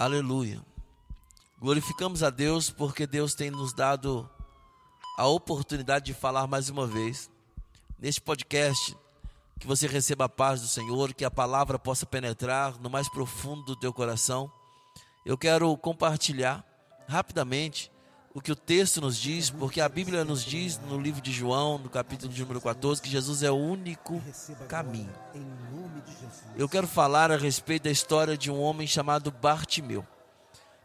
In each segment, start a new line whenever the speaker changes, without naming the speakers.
Aleluia. Glorificamos a Deus porque Deus tem nos dado a oportunidade de falar mais uma vez neste podcast. Que você receba a paz do Senhor, que a palavra possa penetrar no mais profundo do teu coração. Eu quero compartilhar rapidamente o que o texto nos diz, porque a Bíblia nos diz no livro de João, no capítulo de número 14, que Jesus é o único caminho. Eu quero falar a respeito da história de um homem chamado Bartimeu.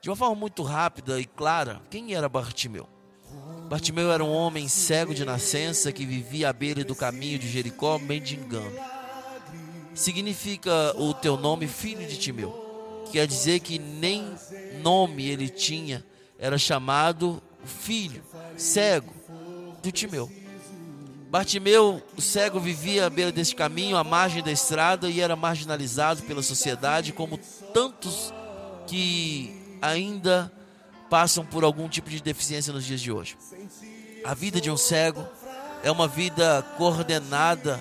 De uma forma muito rápida e clara, quem era Bartimeu? Bartimeu era um homem cego de nascença que vivia à beira do caminho de Jericó, mendigando. Significa o teu nome filho de Timeu. Quer dizer que nem nome ele tinha, era chamado filho, cego, do Timeu. Bartimeu, o cego, vivia à beira deste caminho, à margem da estrada e era marginalizado pela sociedade, como tantos que ainda passam por algum tipo de deficiência nos dias de hoje. A vida de um cego é uma vida coordenada,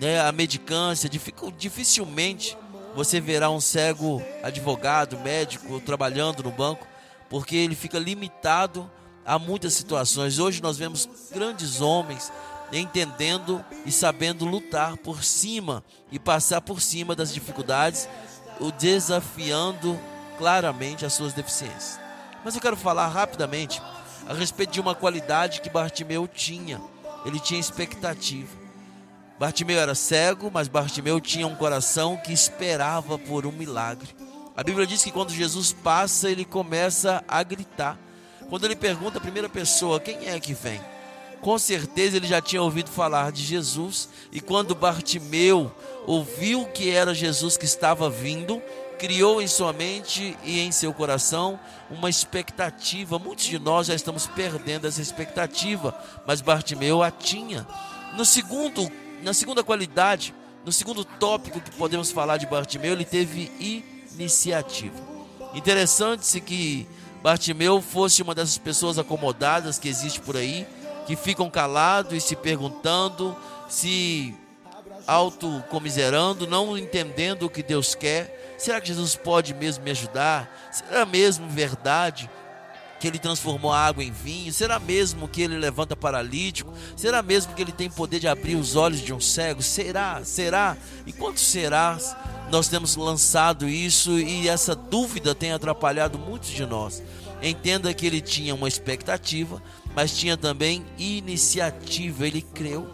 né, a medicância. Dificilmente você verá um cego advogado, médico, trabalhando no banco, porque ele fica limitado a muitas situações. Hoje nós vemos grandes homens entendendo e sabendo lutar por cima e passar por cima das dificuldades, o desafiando claramente as suas deficiências. Mas eu quero falar rapidamente a respeito de uma qualidade que Bartimeu tinha. Ele tinha expectativa. Bartimeu era cego, mas Bartimeu tinha um coração que esperava por um milagre. A Bíblia diz que quando Jesus passa, ele começa a gritar. Quando ele pergunta a primeira pessoa, quem é que vem? Com certeza ele já tinha ouvido falar de Jesus, e quando Bartimeu ouviu que era Jesus que estava vindo, criou em sua mente e em seu coração uma expectativa. Muitos de nós já estamos perdendo essa expectativa, mas Bartimeu a tinha. No segundo, na segunda qualidade, no segundo tópico que podemos falar de Bartimeu, ele teve iniciativa. Interessante-se que Bartimeu fosse uma dessas pessoas acomodadas que existe por aí, que ficam calados e se perguntando, se autocomiserando, não entendendo o que Deus quer Será que Jesus pode mesmo me ajudar? Será mesmo verdade que ele transformou a água em vinho? Será mesmo que ele levanta paralítico? Será mesmo que ele tem poder de abrir os olhos de um cego? Será? Será? E quantos serás nós temos lançado isso e essa dúvida tem atrapalhado muitos de nós? Entenda que ele tinha uma expectativa, mas tinha também iniciativa, ele creu.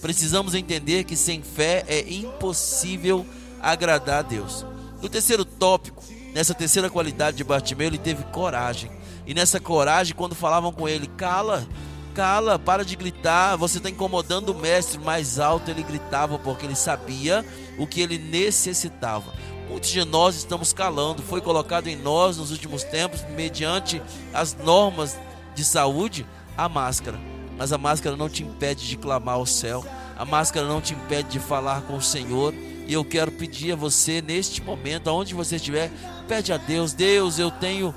Precisamos entender que sem fé é impossível agradar a Deus. No terceiro tópico, nessa terceira qualidade de Bartimeu, ele teve coragem. E nessa coragem, quando falavam com ele, cala, cala, para de gritar, você está incomodando o mestre. Mais alto ele gritava, porque ele sabia o que ele necessitava. Muitos de nós estamos calando, foi colocado em nós nos últimos tempos, mediante as normas de saúde, a máscara. Mas a máscara não te impede de clamar ao céu, a máscara não te impede de falar com o Senhor. E eu quero pedir a você neste momento, aonde você estiver, pede a Deus, Deus, eu tenho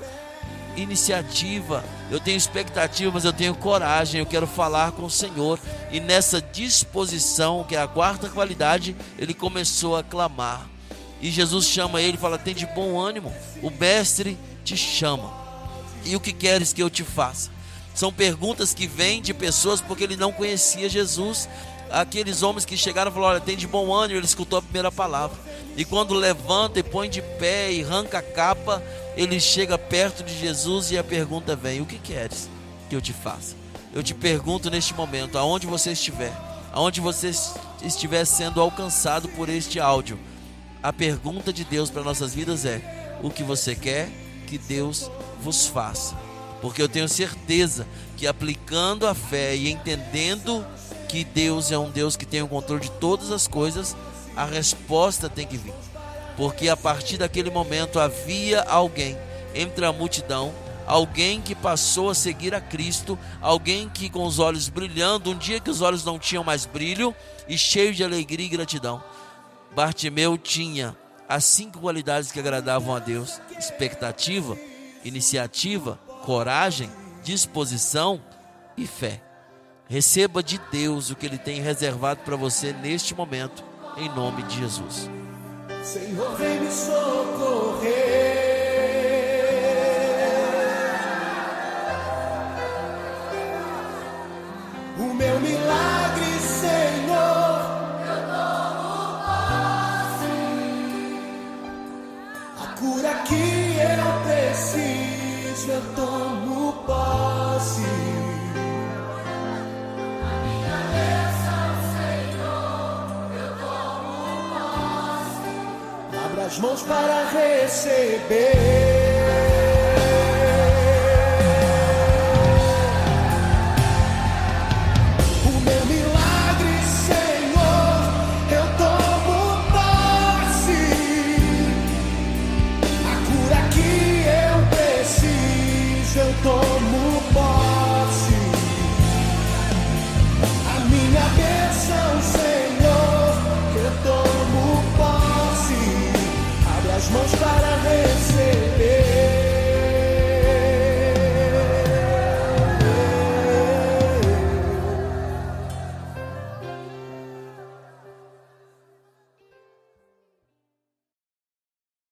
iniciativa, eu tenho expectativa, mas eu tenho coragem, eu quero falar com o Senhor. E nessa disposição, que é a quarta qualidade, ele começou a clamar. E Jesus chama ele e fala: Tem de bom ânimo, o mestre te chama. E o que queres que eu te faça? São perguntas que vêm de pessoas porque ele não conhecia Jesus aqueles homens que chegaram e falaram: Olha, tem de bom ânimo. Ele escutou a primeira palavra. E quando levanta e põe de pé e arranca a capa, ele chega perto de Jesus e a pergunta vem: O que queres que eu te faça? Eu te pergunto neste momento, aonde você estiver, aonde você estiver sendo alcançado por este áudio, a pergunta de Deus para nossas vidas é: O que você quer que Deus vos faça? Porque eu tenho certeza que aplicando a fé e entendendo que Deus é um Deus que tem o controle de todas as coisas, a resposta tem que vir. Porque a partir daquele momento havia alguém entre a multidão, alguém que passou a seguir a Cristo, alguém que com os olhos brilhando, um dia que os olhos não tinham mais brilho e cheio de alegria e gratidão. Bartimeu tinha as cinco qualidades que agradavam a Deus: expectativa, iniciativa, coragem, disposição e fé. Receba de Deus o que Ele tem reservado para você neste momento, em nome de Jesus. Senhor, vem me socorrer.
O meu
Abra as mãos para receber. this.